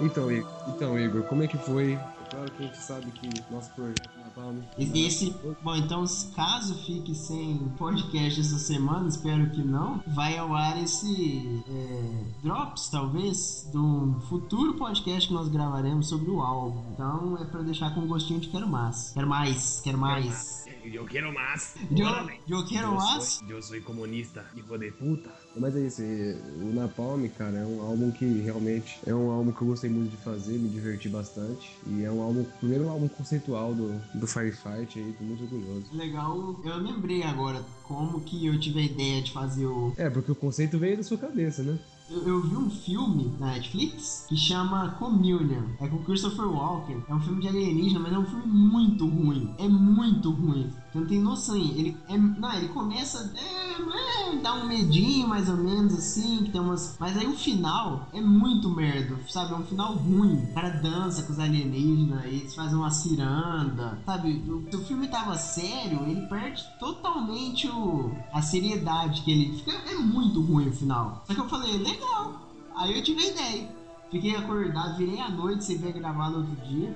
Então, Igor, então, Igor, como é que foi? Claro que a gente sabe que nosso projeto Napalm... Esse, bom, então caso fique sem podcast essa semana, espero que não, vai ao ar esse é, Drops, talvez, de um futuro podcast que nós gravaremos sobre o álbum. Então é pra deixar com um gostinho de quero mais. Quero mais, quero mais. Eu quero mais. Eu, eu quero Eu mais. sou, eu sou comunista, hijo de puta. Mas é isso, e o Napalm, cara, é um álbum que realmente é um álbum que eu gostei muito de fazer, me diverti bastante. E é um álbum, o primeiro álbum conceitual do, do Firefight aí, tô muito orgulhoso. Legal, eu lembrei agora como que eu tive a ideia de fazer o. É, porque o conceito veio da sua cabeça, né? Eu, eu vi um filme na Netflix que chama Communion. É com Christopher Walken. É um filme de alienígena, mas é um filme muito ruim. É muito ruim. Você não tem noção. Ele é. Não, ele começa. É, é, dá um medinho, mais ou menos, assim. Que tem umas. Mas aí o final é muito merda. Sabe? É um final ruim. O cara dança com os alienígenas. Eles fazem uma ciranda. Sabe? O, se o filme tava sério, ele perde totalmente o, a seriedade que ele. Fica, é muito ruim o final. Só que eu falei, legal. Aí eu tive a ideia. Fiquei acordado, virei à noite, você vê gravar no outro dia.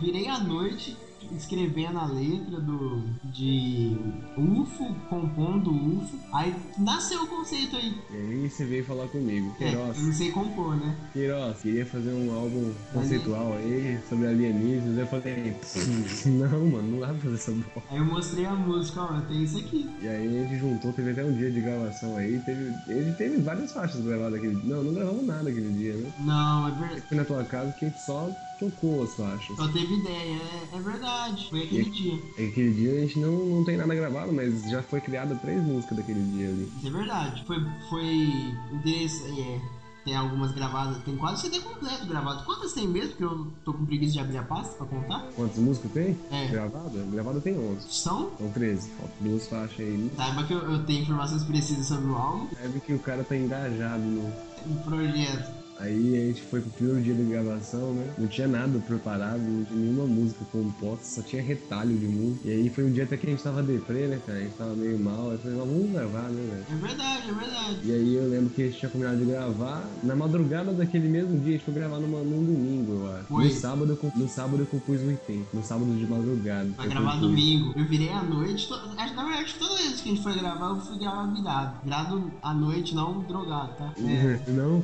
Virei à noite escrevendo a letra do de UFO, compondo UFO. Aí nasceu o conceito aí. E aí você veio falar comigo. É, Queiroz, eu não sei compor, né? Queiroz, queria fazer um álbum conceitual aí sobre alienígenas. Eu falei, não, mano, não dá pra fazer essa porra. Aí eu mostrei a música, ó, tem isso aqui. E aí a gente juntou, teve até um dia de gravação aí. Teve, ele teve várias faixas gravadas aquele dia. Não, não gravamos nada aquele dia, né? Não, é verdade. Fui na tua casa que a gente só tocou as faixas. Só teve ideia, é, é verdade. Foi aquele dia. Aquele dia a gente não, não tem nada gravado, mas já foi criada três músicas daquele dia ali. Isso é verdade. Foi. Foi. É, tem algumas gravadas. Tem quase CD completo gravado. Quantas tem mesmo? Porque eu tô com preguiça de abrir a pasta pra contar. Quantas músicas tem? É. Gravada? Gravada tem 11. São? São 13. Faltam duas faixas aí. Saiba que eu, eu tenho informações precisas sobre o álbum Deve que o cara tá engajado no. no projeto. Aí a gente foi pro primeiro dia de gravação, né? Não tinha nada preparado, não tinha nenhuma música composta, só tinha retalho de música. E aí foi um dia até que a gente tava deprê, né, cara? A gente tava meio mal. Aí eu falei, "Mas vamos gravar, né, velho? É verdade, é verdade. E aí eu lembro que a gente tinha combinado de gravar. Na madrugada daquele mesmo dia, a gente foi gravar numa, num domingo, eu acho. Foi. No sábado, eu, no sábado eu compus o item. No sábado de madrugada. Eu gravar compus. domingo. Eu virei à noite. to- Na verdade, toda vez que a gente foi gravar, eu fui gravar virado. Virado à noite, não drogado, tá? É. Não?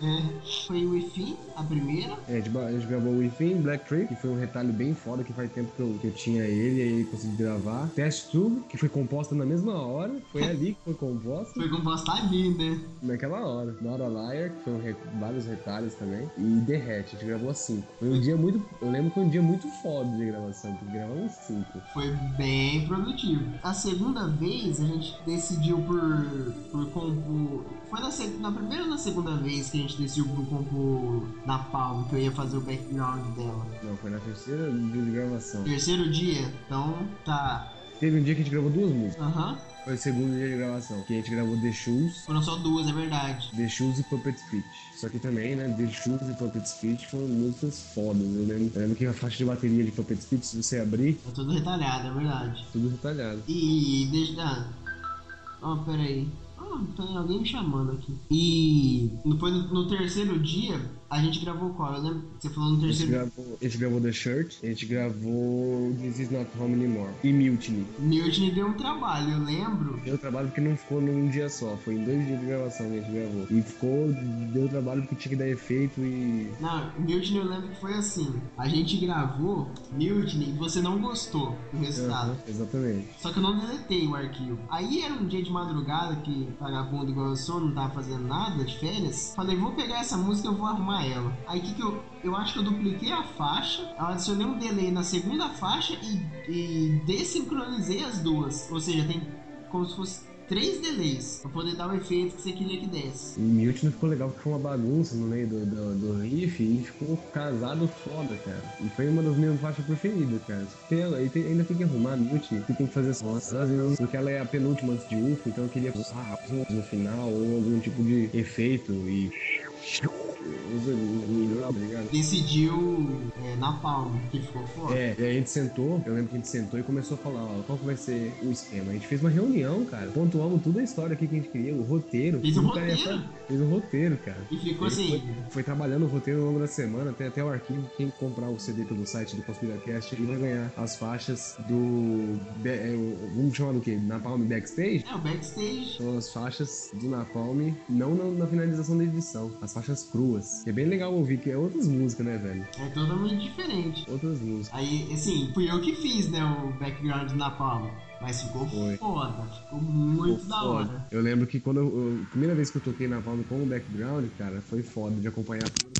é. Foi o Ifim, a primeira. É, a gente, gravou o Within, Black Tree, que foi um retalho bem foda, que faz tempo que eu, que eu tinha ele, e aí consegui gravar. Test Tube, que foi composta na mesma hora, foi ali que foi composta, Foi composta ali, né? naquela hora. Not a Liar, que foi um re- vários retalhos também, e Derrete, a gente gravou cinco. Foi um dia muito, eu lembro que foi um dia muito foda de gravação, porque gravamos cinco. Foi bem produtivo. A segunda vez a gente decidiu por, por compor. Foi na, seg- na primeira ou na segunda vez que a gente decidiu por compor na Palm, que eu ia fazer o background dela. Não, foi na terceira dia de gravação. Terceiro dia, então tá. Teve um dia que a gente gravou duas músicas, Aham. foi o segundo dia de gravação, que a gente gravou The Shoes, Foram só duas, é verdade. The Shoes e Puppet Speech. Só que também, né, The Shoes e Puppet Speech foram músicas fodas. Eu lembro, eu lembro que a faixa de bateria de Puppet Speech, se você abrir, Tá tudo retalhado, é verdade. tudo retalhado. E deixa. Ah, oh, peraí. Tem alguém me chamando aqui. E no, no terceiro dia, a gente gravou qual? Eu lembro que você falou no A gente, terceiro gravou, a gente gravou The Shirt, a gente gravou This Is Not Home Anymore e Mutiny. Mutiny deu um trabalho, eu lembro. Deu trabalho porque não ficou num dia só, foi em dois dias de gravação que a gente gravou. E ficou, deu trabalho porque tinha que dar efeito e. Não, Mutiny eu lembro que foi assim. A gente gravou Mutiny e você não gostou do resultado. Aham, exatamente. Só que eu não deletei o arquivo. Aí era um dia de madrugada que vagabundo igual eu sou, não tava fazendo nada de férias. Falei, vou pegar essa música e eu vou arrumar ela. Aí que que eu. Eu acho que eu dupliquei a faixa, adicionei um delay na segunda faixa e, e desincronizei as duas. Ou seja, tem como se fosse três delays pra poder dar o efeito que você queria que desse. E Mutiny ficou legal porque foi uma bagunça no meio do, do, do riff e ficou casado foda, cara. E foi uma das minhas faixas preferidas, cara. Só que Tem, ainda tem que arrumar a Mutiny, você tem que fazer essas nossas, porque ela é a penúltima antes de UFO, então eu queria usar no final ou algum tipo de efeito e ligado? Decidiu é, na palma, que ficou foda. É, e a gente sentou, eu lembro que a gente sentou e começou a falar, ó, qual que vai ser o esquema. A gente fez uma reunião, cara, pontuamos toda a história aqui que a gente queria, o roteiro. Fez um roteiro? Fez um roteiro, cara. E ficou assim. Foi, foi trabalhando o roteiro ao longo da semana, tem até o arquivo. Quem comprar o CD pelo site do ConspiraCast, ele vai ganhar as faixas do. é, vamos chamar do quê? Napalm Backstage? É, o backstage. São as faixas do Napalm, não na, na finalização da edição, as faixas cruas. Que é bem legal ouvir, que é outras músicas, né, velho? É totalmente diferente. Outras músicas. Aí, assim, fui eu que fiz, né, o background na palma. Mas ficou Foi. foda, ficou muito Pô, da foda. hora. Eu lembro que quando eu, eu- a primeira vez que eu toquei Napalm com o background, cara, foi foda de acompanhar tudo.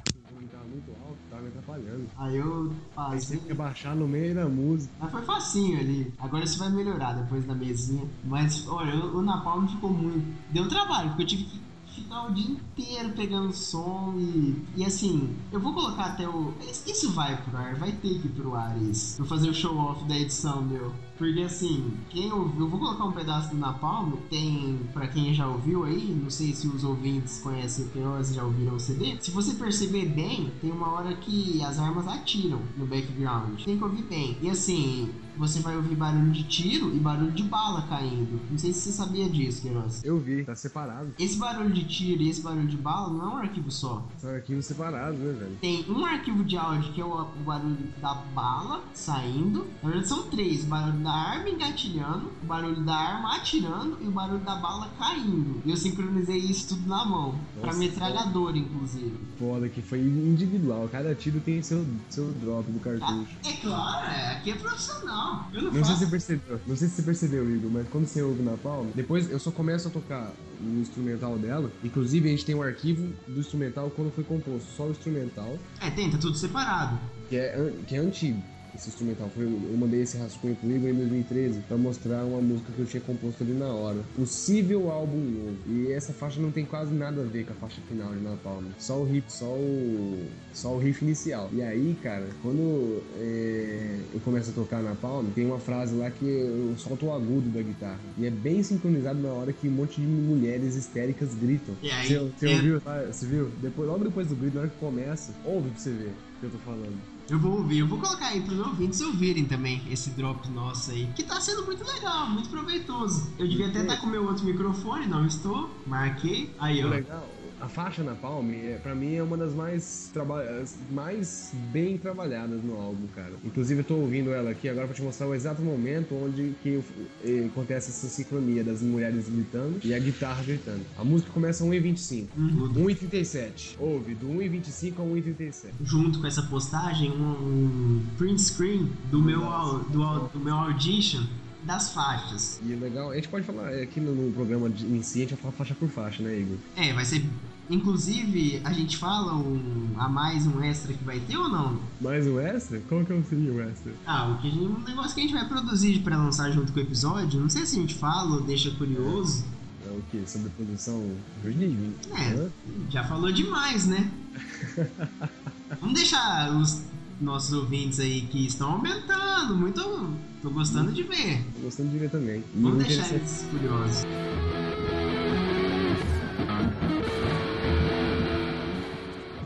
Muito alto, tava me atrapalhando. Aí eu Aí passei. sempre que baixar no meio da música. Mas foi facinho ali. Agora isso vai melhorar depois da mesinha. Mas, olha, o, o Napalm ficou muito. Deu trabalho, porque eu tive que ficar o dia inteiro pegando som e. E assim, eu vou colocar até o. Isso vai pro ar, vai ter que ir pro ar isso. Pra fazer o show off da edição, meu. Porque assim, quem ouviu, eu vou colocar um pedaço do Napalm, tem, pra quem já ouviu aí, não sei se os ouvintes conhecem o Queiroz já ouviram o CD. Se você perceber bem, tem uma hora que as armas atiram no background. Tem que ouvir bem. E assim, você vai ouvir barulho de tiro e barulho de bala caindo. Não sei se você sabia disso, Queiroz. Eu vi, tá separado. Esse barulho de tiro e esse barulho de bala não é um arquivo só. São arquivos separados, né, velho? Tem um arquivo de áudio que é o, barulho da bala saindo. Na verdade são três: o barulho da arma engatilhando, o barulho da arma atirando e o barulho da bala caindo. E eu sincronizei isso tudo na mão. pra Nossa, metralhadora, inclusive. Foda que foi individual. Cada tiro tem seu, seu drop do Ah, cartucho. é claro, é, aqui é profissional. Eu não, Não sei se você percebeu, não sei se você percebeu, Igor, mas quando você ouve na palma, depois eu só começo a tocar o instrumental dela. Inclusive, a gente tem um arquivo do instrumental quando foi composto, só o instrumental, É, tem, tá tudo separado. que é, que é antigo. Esse instrumental foi, eu mandei esse rascunho pro Igor em 2013 pra mostrar uma música que eu tinha composto ali na hora. Possível álbum novo. E essa faixa não tem quase nada a ver com a faixa final de Napalm. Só o riff, só o. Só o riff inicial. E aí, cara, quando é, eu começo a tocar na Palm, tem uma frase lá que eu solto o agudo da guitarra. E é bem sincronizado na hora que um monte de mulheres histéricas gritam. E aí, Você, você é- ouviu? tá? Você viu? Depois, logo depois do grito, na hora que começa, ouve pra você ver o que eu tô falando. Eu vou ouvir, eu vou colocar aí pros ouvintes ouvirem também esse drop nosso aí, que tá sendo muito legal, muito proveitoso. Eu devia até estar com o meu outro microfone, não estou, marquei. Aí, ó. legal, a faixa na Palm, é, pra mim, é uma das mais, traba- mais bem trabalhadas no álbum, cara. Inclusive, eu tô ouvindo ela aqui agora pra te mostrar o exato momento onde que eh, acontece essa sincronia das mulheres gritando e a guitarra gritando. A música começa a 1h25. Uhum. 1h37. Ouve, do 1h25 a 1h37. Junto com essa postagem, um, print screen do meu, au- do, au- do meu audition das faixas. E é legal, a gente pode falar, é, aqui no, no programa de, em si, a gente vai falar faixa por faixa, né, Igor? É, vai ser. Inclusive, a gente fala um, a mais um extra que vai ter ou não? Mais um extra? Qual que seria o extra? Ah, o que gente- um negócio que a gente vai produzir pra lançar junto com o episódio, não sei se a gente fala ou deixa curioso. É o que? Sobre produção jurídica? É. Hã? Já falou demais, né? Vamos deixar os nossos ouvintes aí que estão aumentando, muito. Tô gostando de ver. Tô gostando de ver também. Vamos deixar eles curiosos.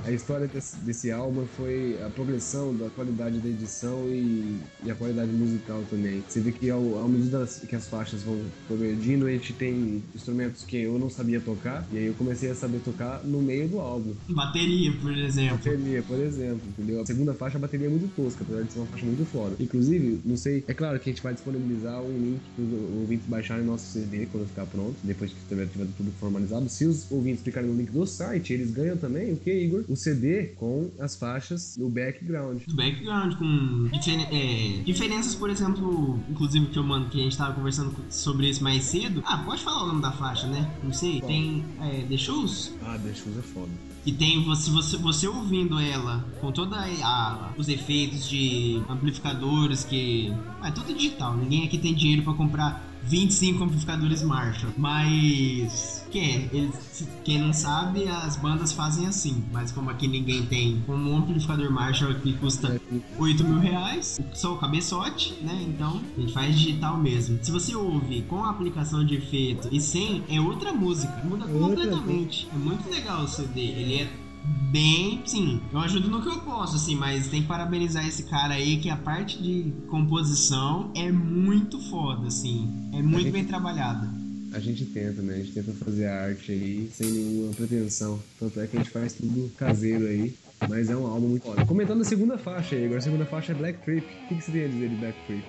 A história desse, desse álbum foi a progressão da qualidade da edição e, e a qualidade musical também. Você vê que ao, à medida que as faixas vão progredindo, a gente tem instrumentos que eu não sabia tocar, e aí eu comecei a saber tocar no meio do álbum. Bateria, por exemplo. Bateria, por exemplo, entendeu? A segunda faixa, a bateria é muito tosca, apesar de ser uma faixa muito foda. Inclusive, não sei, é claro que a gente vai disponibilizar um link para os ouvintes baixarem nosso CD quando ficar pronto, depois que tiver, tudo formalizado. Se os ouvintes clicarem no link do site, eles ganham também o que, Igor? O CD com as faixas no background. Do background, com é, diferenças, por exemplo, inclusive que eu mando, que a gente tava conversando co- sobre isso mais cedo. Ah, pode falar o nome da faixa, né? Não sei. Qual? Tem é, The Shoes, Ah, The Shoes é foda. E tem você, você, você ouvindo ela com todos os efeitos de amplificadores que. É tudo digital, ninguém aqui tem dinheiro pra comprar 25 amplificadores Marshall. Mas. Que eles, quem não sabe, as bandas fazem assim. Mas como aqui ninguém tem como um amplificador Marshall que custa 8 mil reais, só o cabeçote, né? Então a gente faz digital mesmo. Se você ouve com a aplicação de efeito e sem, é outra música, muda É completamente. É muito legal o CD, ele é bem, sim, eu ajudo no que eu posso, assim, mas tem que parabenizar esse cara aí que a parte de composição é muito foda, assim, é muito gente- bem trabalhada. A gente tenta, né? A gente tenta fazer arte aí sem nenhuma pretensão. Tanto é que a gente faz tudo caseiro aí. Mas é um álbum muito foda. Comentando a segunda faixa aí, agora a segunda faixa é Black Trip. O que, que você tem a dizer de Black Trip?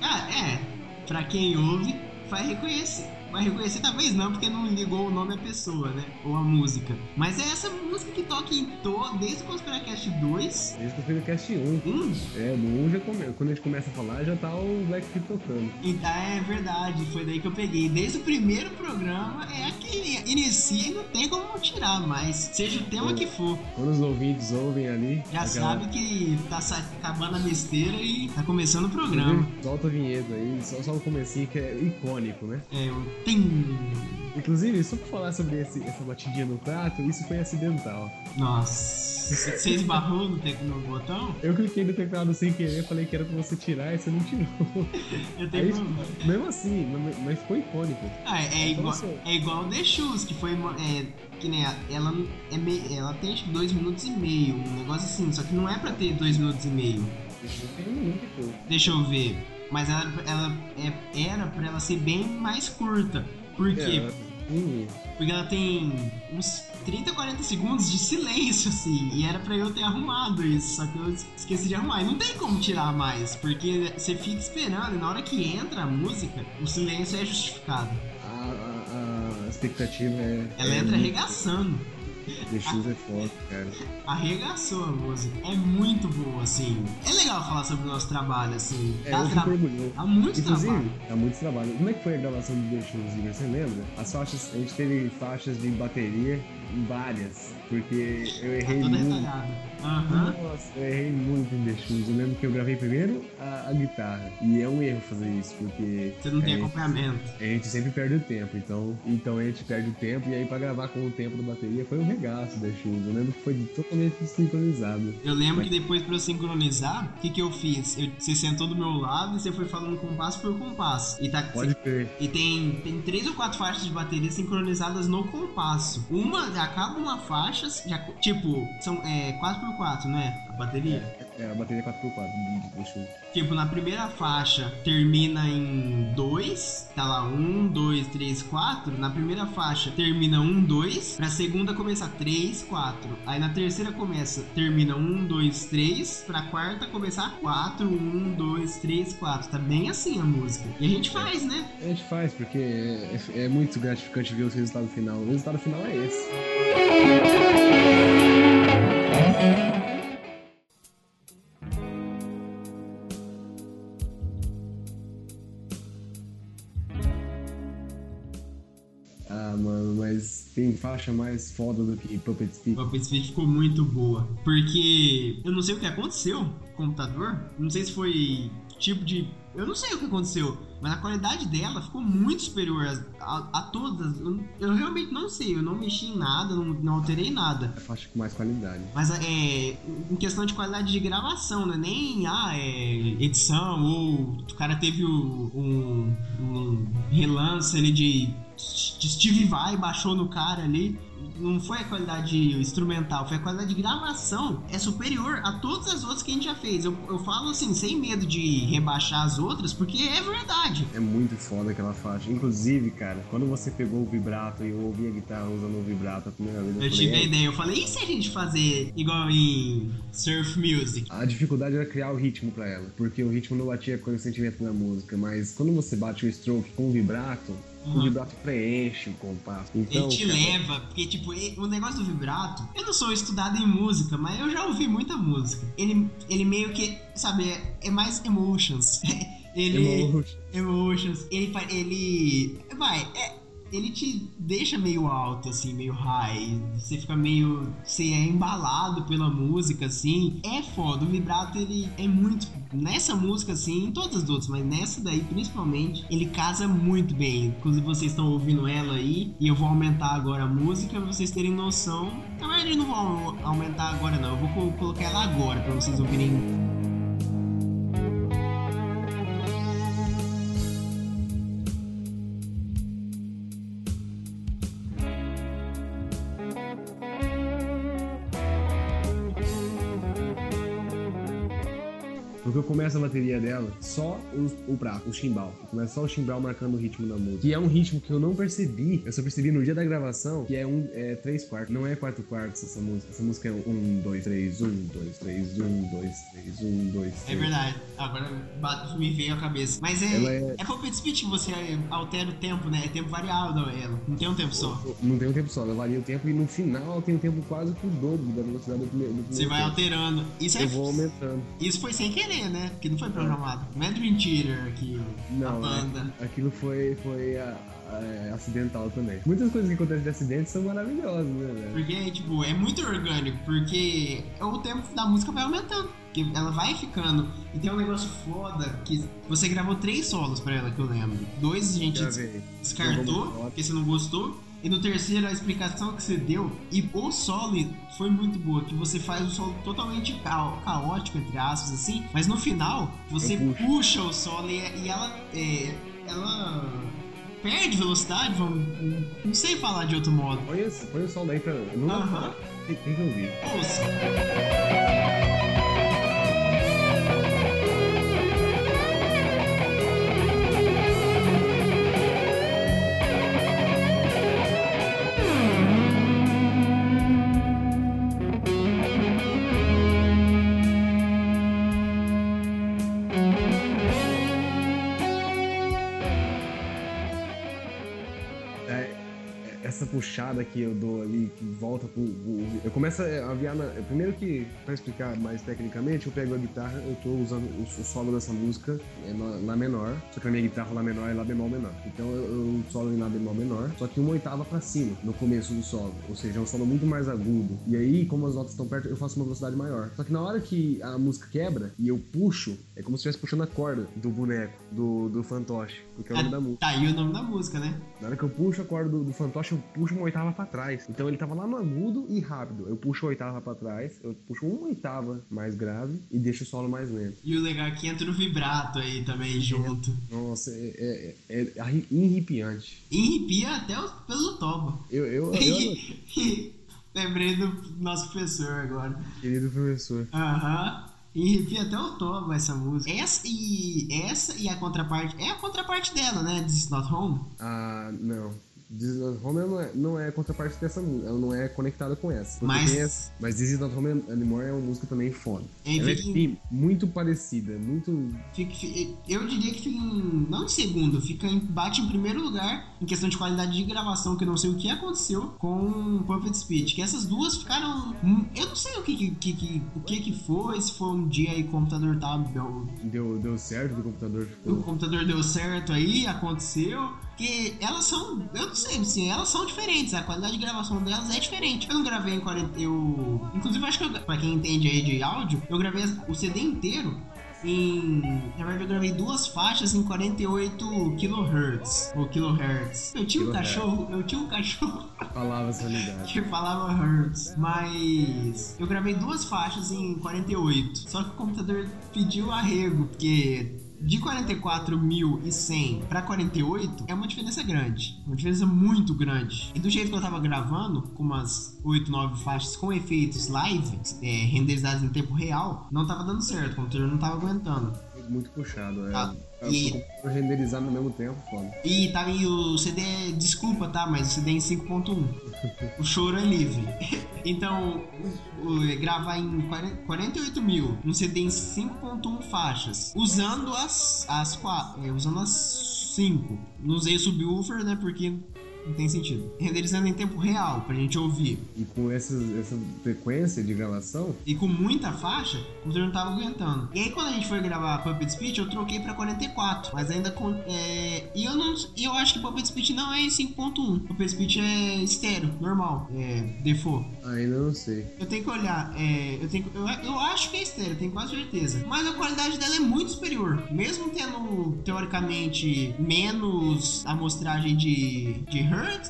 Ah, é, pra quem ouve, vai reconhecer. Vai reconhecer, talvez não, porque não ligou o nome à pessoa, né? Ou a música. Mas é essa música que toca em todo, desde o Conspiracast 2. Desde eu o cast 1. Hum, É, no 1 já come... quando a gente começa a falar, já tá o Black Trip tocando. E, ah, é verdade, foi daí que eu peguei. Desde o primeiro programa, é aquele inicia e não tem como tirar mais. Seja o tema que for. Quando os ouvintes ouvem ali. Já aquela- sabe que tá sa- acabando a besteira e tá começando o programa. Solta a vinheta aí, só, só o comecinho que é icônico, né? É, o tem. Inclusive, só pra falar sobre esse- essa batidinha no prato, isso foi acidental. Nossa, você esbarrou no, tec- no botão? Eu cliquei no teclado sem querer, falei que era pra você tirar e você não tirou. Eu tenho Aí, problema. mesmo assim, mas- ficou icônico. Ah, é, é Então, igual, assim, é igual o The Shoes, que foi. É, que nem a- ela, é mei- ela tem acho que dois minutos e meio, um negócio assim, só que não é pra ter dois minutos e meio. Deixa eu ver minuto pouco. Deixa eu ver. Mas ela, ela é- era pra ela ser bem mais curta. Por quê? É, Porque ela tem uns 30, 40 segundos de silêncio, assim. E era pra eu ter arrumado isso. Só que eu es- esqueci de arrumar. E não tem como tirar mais. Porque você fica esperando. E na hora que entra a música, o silêncio é justificado. a, a- a expectativa é. Ela é entra arregaçando. The Shoes é foda, cara. Arregaçou a música. É muito boa, assim. É legal falar sobre o nosso trabalho, assim. É, Dá, tra... Dá muito Inclusive, trabalho. dá muito trabalho. Como é que foi a gravação do The Shoes, Igor? Você lembra? As faixas, a gente teve faixas de bateria, várias, porque eu Tá errei toda muito. Aham. Nossa, eu errei muito em The Shoes. Eu lembro que eu gravei primeiro a, a guitarra. E é um erro fazer isso, porque Você não tem é, acompanhamento. a gente sempre perde o tempo. Então, então a gente perde o tempo. E aí, pra gravar com o tempo da bateria, foi um regaço The Shoes. Eu lembro que foi totalmente sincronizado. Eu lembro que depois pra eu sincronizar, o que, que eu fiz? Eu- você sentou do meu lado e você foi falando compasso por compasso. E, tá, Pode crer. e tem, tem três ou quatro faixas de bateria sincronizadas no compasso. Uma, acaba uma faixa, já, tipo, são é, 4x4, não é? A bateria? É, a bateria 4x4 do The Shoes. Tipo, na primeira faixa termina em 2, tá lá 1, 2, 3, 4. Na primeira faixa termina 1, 2. Pra segunda começa 3, 4. Aí na terceira começa, termina 1, 2, 3. Pra quarta começar 4, 1, 2, 3, 4. Tá bem assim a música. E a gente faz, né? A gente faz, porque é, é- é muito gratificante ver o resultado final. O resultado final é esse. Ah, tem faixa mais foda do que Puppet Speak. A Puppet Speak ficou muito boa. Porque eu não sei o que aconteceu com o computador. Não sei se foi tipo de. Eu não sei o que aconteceu. Mas a qualidade dela ficou muito superior a, a- a todas. Eu, eu realmente não sei. Eu não mexi em nada, não, não alterei nada. É faixa com mais qualidade. Mas é. Em questão de qualidade de gravação, né? Nem ah, é, edição, ou o cara teve o- um, um relance ali de Steve Vai, baixou no cara ali. Não foi a qualidade instrumental, foi a qualidade de gravação. É superior a todas as outras que a gente já fez. Eu, eu falo assim, sem medo de rebaixar as outras, porque é verdade. É muito foda aquela faixa. Inclusive, cara, quando você pegou o vibrato e eu ouvi a guitarra usando o vibrato a primeira vez, eu, Eu falei, tive a "É, ideia, eu falei, e se a gente fazer igual em Surf Music? A dificuldade era criar o ritmo pra ela, porque o ritmo não batia com o sentimento da música, mas quando você bate o stroke com o vibrato, o Uhum. vibrato preenche o compasso. Então, Ele te cara, leva, porque, tipo, o negócio do vibrato, eu não sou estudado em música, mas eu já ouvi muita música. Ele, ele meio que, sabe, é, é mais emotions. ele. emotion. Emotions. Ele. Ele. Vai, é. Ele te deixa meio alto, assim, meio high. Você fica meio. Você é embalado pela música, assim. É foda. O vibrato, ele é muito. Nessa música, assim, em todas as outras, mas nessa daí, principalmente, ele casa muito bem. Inclusive, vocês estão ouvindo ela aí. E eu vou aumentar agora a música pra vocês terem noção. Na verdade, eu não vou aumentar agora, não. Eu vou co- colocar ela agora pra vocês ouvirem Porque começa a bateria dela só o, o prato, o chimbal. Começa só o chimbal marcando o ritmo da música. Que é um ritmo que eu não percebi. Eu só percebi no dia da gravação que é um é três quartos. Não é quatro quartos essa música. Essa música é um, dois, três, um, dois, três, um, dois, três, um, dois, É três. verdade. Agora me veio a cabeça. Mas é. Ela é- É Puppet Speech que você altera o tempo, né? É tempo variável ela. Não tem um tempo só. Não tem um tempo só, ela varia o tempo e no final tem um tempo quase que o dobro da velocidade do primeiro. Do Você vai tempo. alterando. Isso é. Eu vou aumentando. Isso foi sem querer, né? Porque não foi programado. Não é Dream Theater aqui, a Não, banda. é- aquilo foi, foi ah, é, acidental também. Muitas coisas que acontecem de acidente são maravilhosas, né, velho? Porque, tipo, é muito orgânico, porque o tempo da música vai aumentando. Porque ela vai ficando. E tem um negócio foda que você gravou três solos pra ela, que eu lembro. Dois a gente Gravei. descartou, porque você não gostou. E no terceiro, a explicação que você deu, e o solo foi muito boa, que você faz o solo totalmente cao- caótico, entre aspas, assim, mas no final, você puxa o solo e, e ela, é, ela perde velocidade, vamos, não sei falar de outro modo. Põe, o som daí pra. Não pra Aham. falar. Tem, tem que ouvir. Ouça. Que eu dou ali, que volta pro. pro- eu começo a aviar na. Primeiro que, pra explicar mais tecnicamente, eu pego a guitarra, eu tô usando o, o solo dessa música é na, Lá menor, só que a minha guitarra Lá menor é Lá bemol menor. Então eu, eu solo em Lá bemol menor, só que uma oitava pra cima no começo do solo. Ou seja, é um solo muito mais agudo. E aí, como as notas estão perto, eu faço uma velocidade maior. Só que na hora que a música quebra e eu puxo, é como se estivesse puxando a corda do boneco, do, do fantoche, porque é o nome da música. Tá aí o nome da música, né? Na hora que eu puxo a corda do, do fantoche, eu puxo uma oitava pra trás. Então ele tava lá no agudo e rápido. Eu puxo a oitava pra trás, eu puxo uma oitava mais grave e deixo o solo mais lento. E o legal é que entra no vibrato aí também junto. Nossa, é, é, é arri- irripiante. Enripia até o pelo toba. Eu, eu, eu, Lembrei do nosso professor agora. querido professor. Aham. Enripia até o toba essa música. Essa e essa e a contraparte. É a contraparte dela, né? This is not home. Ah, não. This is Not Home não é, não é contraparte dessa música, ela não é conectada com essa. Mas- essa- mas Home Anymore é uma música também foda. É, Ela é fica em- sim, muito parecida, muito Fica- fi- eu diria que fica em. Não em segundo, fica em, bate em primeiro lugar em questão de qualidade de gravação, que eu não sei o que aconteceu com Puppet Speech. Que essas duas ficaram. hum, Eu não sei o que, que, que- o que, que foi, se foi um dia aí o computador tava. deu, deu certo, o computador O ficou. computador deu certo aí, aconteceu. Que elas são. Eu não sei, assim, elas são diferentes. A qualidade de gravação delas é diferente. Eu não gravei em 40. Eu. Inclusive, acho que eu, pra quem entende aí de áudio, eu gravei o CD inteiro em. Na verdade, eu gravei duas faixas em 48 kHz. Ou kilohertz. Eu tinha um Kilohertz. cachorro. Eu tinha um cachorro Falava essa unidade. que falava hertz, mas eu gravei duas faixas em 48. Só que o computador pediu arrego, porque de 44.100 para 48 é uma diferença grande, uma diferença muito grande. E do jeito que eu tava gravando, com umas 8, 9 faixas com efeitos live, é, renderizados em tempo real, não tava dando certo, o computador não tava aguentando. Muito puxado, é. Ah, É, e- renderizado no mesmo tempo, foda. E tava em o CD, desculpa, tá? Mas o CD é em 5.1. o choro é livre. então, o- gravar em 40 48 mil, um CD em 5.1 faixas, usando as, as quatro, é, usando as 5. Não usei o subwoofer, né? Porque não tem sentido. Renderizando em tempo real, pra gente ouvir. E com essas, essa frequência de gravação, E com muita faixa, o computador não tava aguentando. E aí quando a gente foi gravar Puppet Speech, eu troquei pra 44. Mas ainda com. é, E eu não. E eu acho que Puppet Speech não é em 5.1. Puppet Speech é estéreo, normal. É default. ainda não sei. Eu tenho que olhar. é, eu, tenho, eu, eu acho que é estéreo, tenho quase certeza. Mas a qualidade dela é muito superior. Mesmo tendo, teoricamente, menos amostragem de, de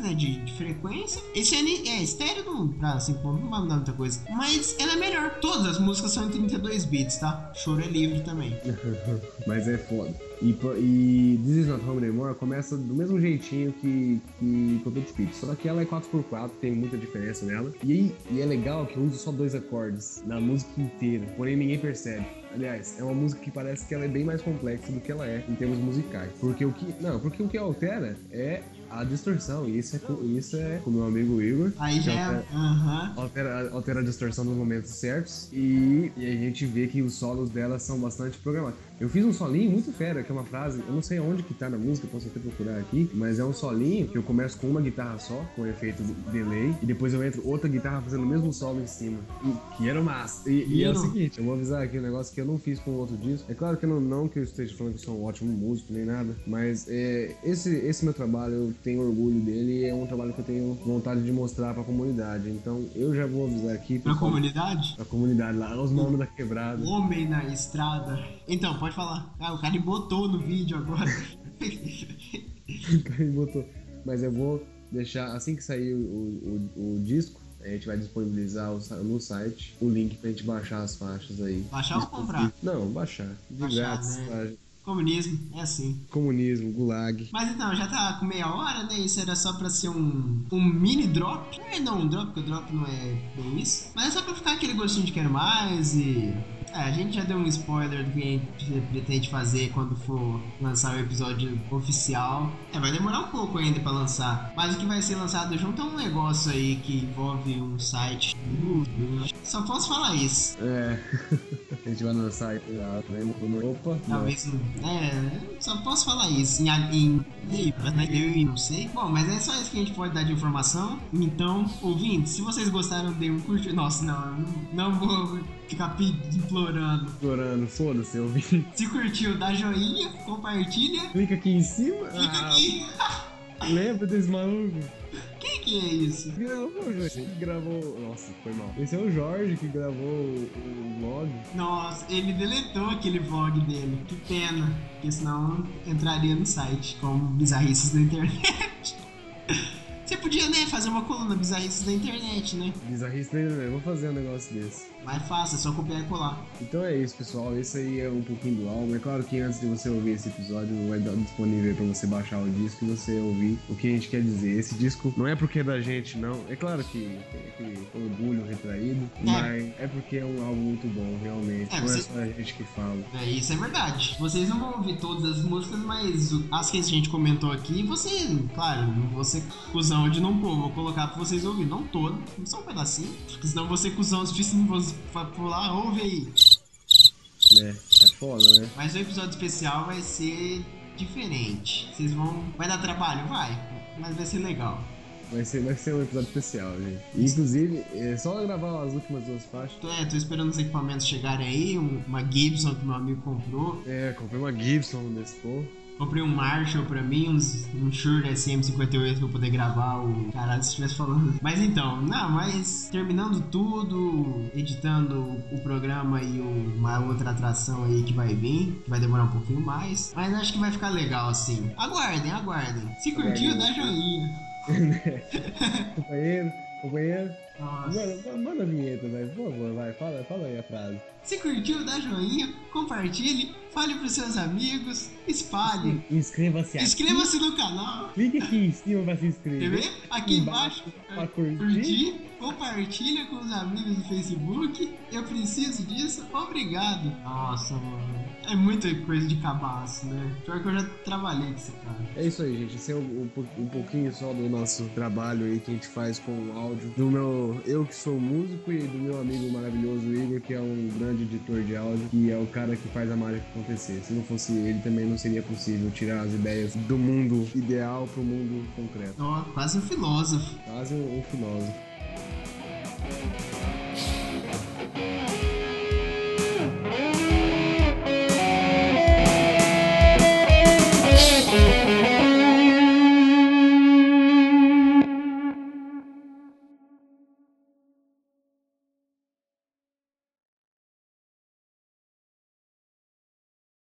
Né? De, de frequência. Esse é, é estéreo, não, pra, assim, não vai mudar muita coisa. Mas ela é melhor. Todas as músicas são em 32 bits, tá? Choro é livre também. Mas é foda. E, e This Is Not Home Anymore começa do mesmo jeitinho que, que Total Speed. Só que ela é 4x4, tem muita diferença nela. E, e é legal que usa só dois acordes na música inteira. Porém, ninguém percebe. Aliás, é uma música que parece que ela é bem mais complexa do que ela é em termos musicais. Porque o que. Não, porque o que altera é a distorção. E isso é, isso é com o meu amigo Igor. Aí já é. altera- Aham. altera, altera a distorção nos momentos certos e, e a gente vê que os solos dela são bastante programados. Eu fiz um solinho muito fera, que é uma frase, eu não sei onde que tá na música, posso até procurar aqui, mas é um solinho que eu começo com uma guitarra só, com efeito de- delay, e depois eu entro outra guitarra fazendo o mesmo solo em cima. E, que era massa. E, e é o Viram? seguinte, eu vou avisar aqui um negócio que eu não fiz com outro disco. É claro que não, não que eu esteja falando que eu sou um ótimo músico nem nada, mas é, esse, esse meu trabalho eu tenho orgulho dele e é um trabalho que eu tenho vontade de mostrar pra comunidade. Então eu já vou avisar aqui Pra comunidade? pra comunidade lá, os manos da quebrada. Homem na estrada. Então, pode falar. Ah, o cara botou no vídeo agora. O cara botou. Mas eu vou deixar, assim que sair o, o, o disco, a gente vai disponibilizar no site o link pra gente baixar as faixas aí. Baixar ou comprar? Não, baixar. De Baixar, grátis. né? Comunismo, é assim. Comunismo, gulag. Mas então, já tá com meia hora, né? Isso era só pra ser um, um mini drop. Não é não um drop, porque o drop não é bem isso. Mas é só pra ficar aquele gostinho de quero mais e. É, a gente já deu um spoiler do que a gente pretende fazer quando for lançar o episódio oficial. É, vai demorar um pouco ainda pra lançar. Mas o que vai ser lançado junto é um negócio aí que envolve um site. Só posso falar isso. É. a gente vai lançar ah, né? Opa. Talvez. É, só posso falar isso. Em. em, eu não sei. Bom, mas é só isso que a gente pode dar de informação. Então, ouvintes, se vocês gostaram, dê um curte. Nossa, não, não vou ficar pedindo, implorando. Explorando, foda-se, eu vi. Se curtiu, dá joinha, compartilha. Clica aqui em cima. Fica Ah, aqui. lembra desse maluco? Quem que é isso? Gravou, Jorge. Que gravou. Nossa, foi mal. Esse é o Jorge que gravou o, o vlog. Nossa, ele deletou aquele vlog dele. Que pena. Porque senão entraria no site como bizarrices da internet. Você podia, né, fazer uma coluna bizarrices da internet, né? Bizarrista, né? Vou fazer um negócio desse. Mais fácil, é só copiar e colar. Então é isso, pessoal. Esse aí é um pouquinho do álbum. É claro que antes de você ouvir esse episódio, vai estar disponível para você baixar o disco e você ouvir o que a gente quer dizer. Esse disco não é porque é da gente, não. É claro que tem aquele orgulho retraído, mas é porque é um álbum muito bom, realmente. É, não você- é só a gente que fala. É, isso é verdade. Vocês não vão ouvir todas as músicas, mas as que a gente comentou aqui, você, claro, não vou cuzão de não pôr, vou colocar pra vocês ouvirem. Não todo, só um pedacinho. Porque senão você cuzão o suficiente pra você pra pular, ouve aí. Né? É foda, né? Mas o episódio especial vai ser diferente. Vocês vão. Vai dar trabalho? Vai. Mas vai ser legal. Vai ser, vai ser um episódio especial, gente. E, inclusive, é só gravar as últimas duas faixas. É, tô esperando os equipamentos chegarem aí. um- uma Gibson que meu amigo comprou. É, comprei uma Gibson nesse povo. Comprei um Marshall pra mim, uns, um Shure SM58 pra eu poder gravar o caralho se estivesse falando. Mas então, não, mas terminando tudo, editando o, programa e uma outra atração aí que vai vir, que vai demorar um pouquinho mais. Mas acho que vai ficar legal assim. Aguardem, aguardem. Se curtiu, dá joinha. Companheiro, companheiro. Nossa. Manda, manda a vinheta, velho. Por favor, vai. Fala, fala aí a frase. Se curtiu, dá joinha, compartilhe, fale pros seus amigos, espalhe. Inscreva-se aqui. Inscreva-se no canal. Clique aqui em cima pra se Quer inscrever. ver? Aqui embaixo. Pra curtir. curtir, compartilha com os amigos do Facebook. Eu preciso disso. Obrigado. Nossa, mano. É muita coisa de cabaço, né? Pior que eu já trabalhei com esse cara. É isso aí, gente. Esse é um, um, um pouquinho só do nosso trabalho aí que a gente faz com o áudio. Do meu. Eu que sou músico e do meu amigo maravilhoso Igor, que é um grande editor de áudio, que é o cara que faz a mágica acontecer. Se não fosse ele, também não seria possível tirar as ideias do mundo ideal para o mundo concreto. Ó, oh, quase um filósofo. Quase um, um filósofo.